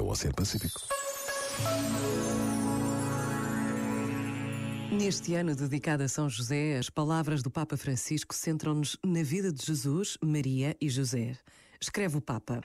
o Oceano Pacífico. Neste ano dedicado a São José, as palavras do Papa Francisco centram-nos na vida de Jesus, Maria e José. Escreve o Papa.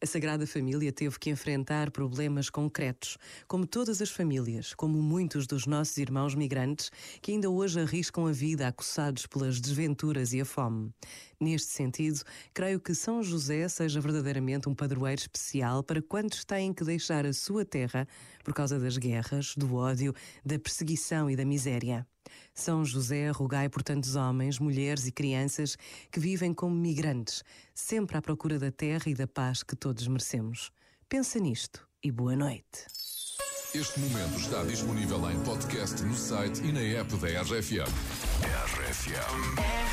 A Sagrada Família teve que enfrentar problemas concretos, como todas as famílias, como muitos dos nossos irmãos migrantes que ainda hoje arriscam a vida acossados pelas desventuras e a fome. Neste sentido, creio que São José seja verdadeiramente um padroeiro especial para quantos têm que deixar a sua terra por causa das guerras, do ódio, da perseguição e da miséria. São José, rogai por tantos homens, mulheres e crianças que vivem como migrantes, sempre à procura da terra e da paz que todos merecemos. Pensa nisto e boa noite. Este momento está disponível em podcast no site e na app da RFM. RFM.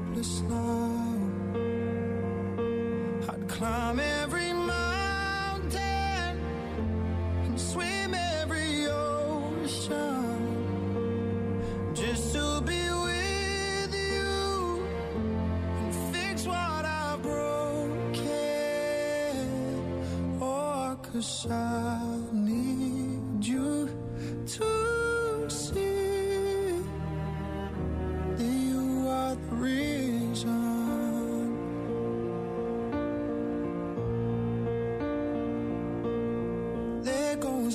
hopeless now. I'd climb every mountain and swim every ocean just to be with you and fix what I've broken. Oh, cause I need you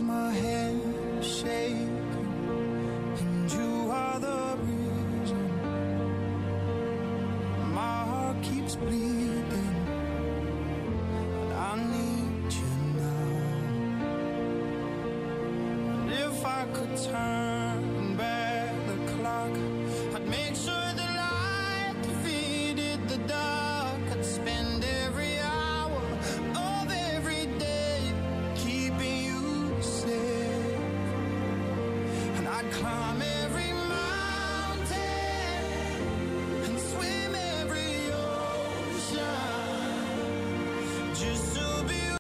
My head shaking, and you are the reason. My heart keeps bleeding, and I need you now. If I could turn climbing.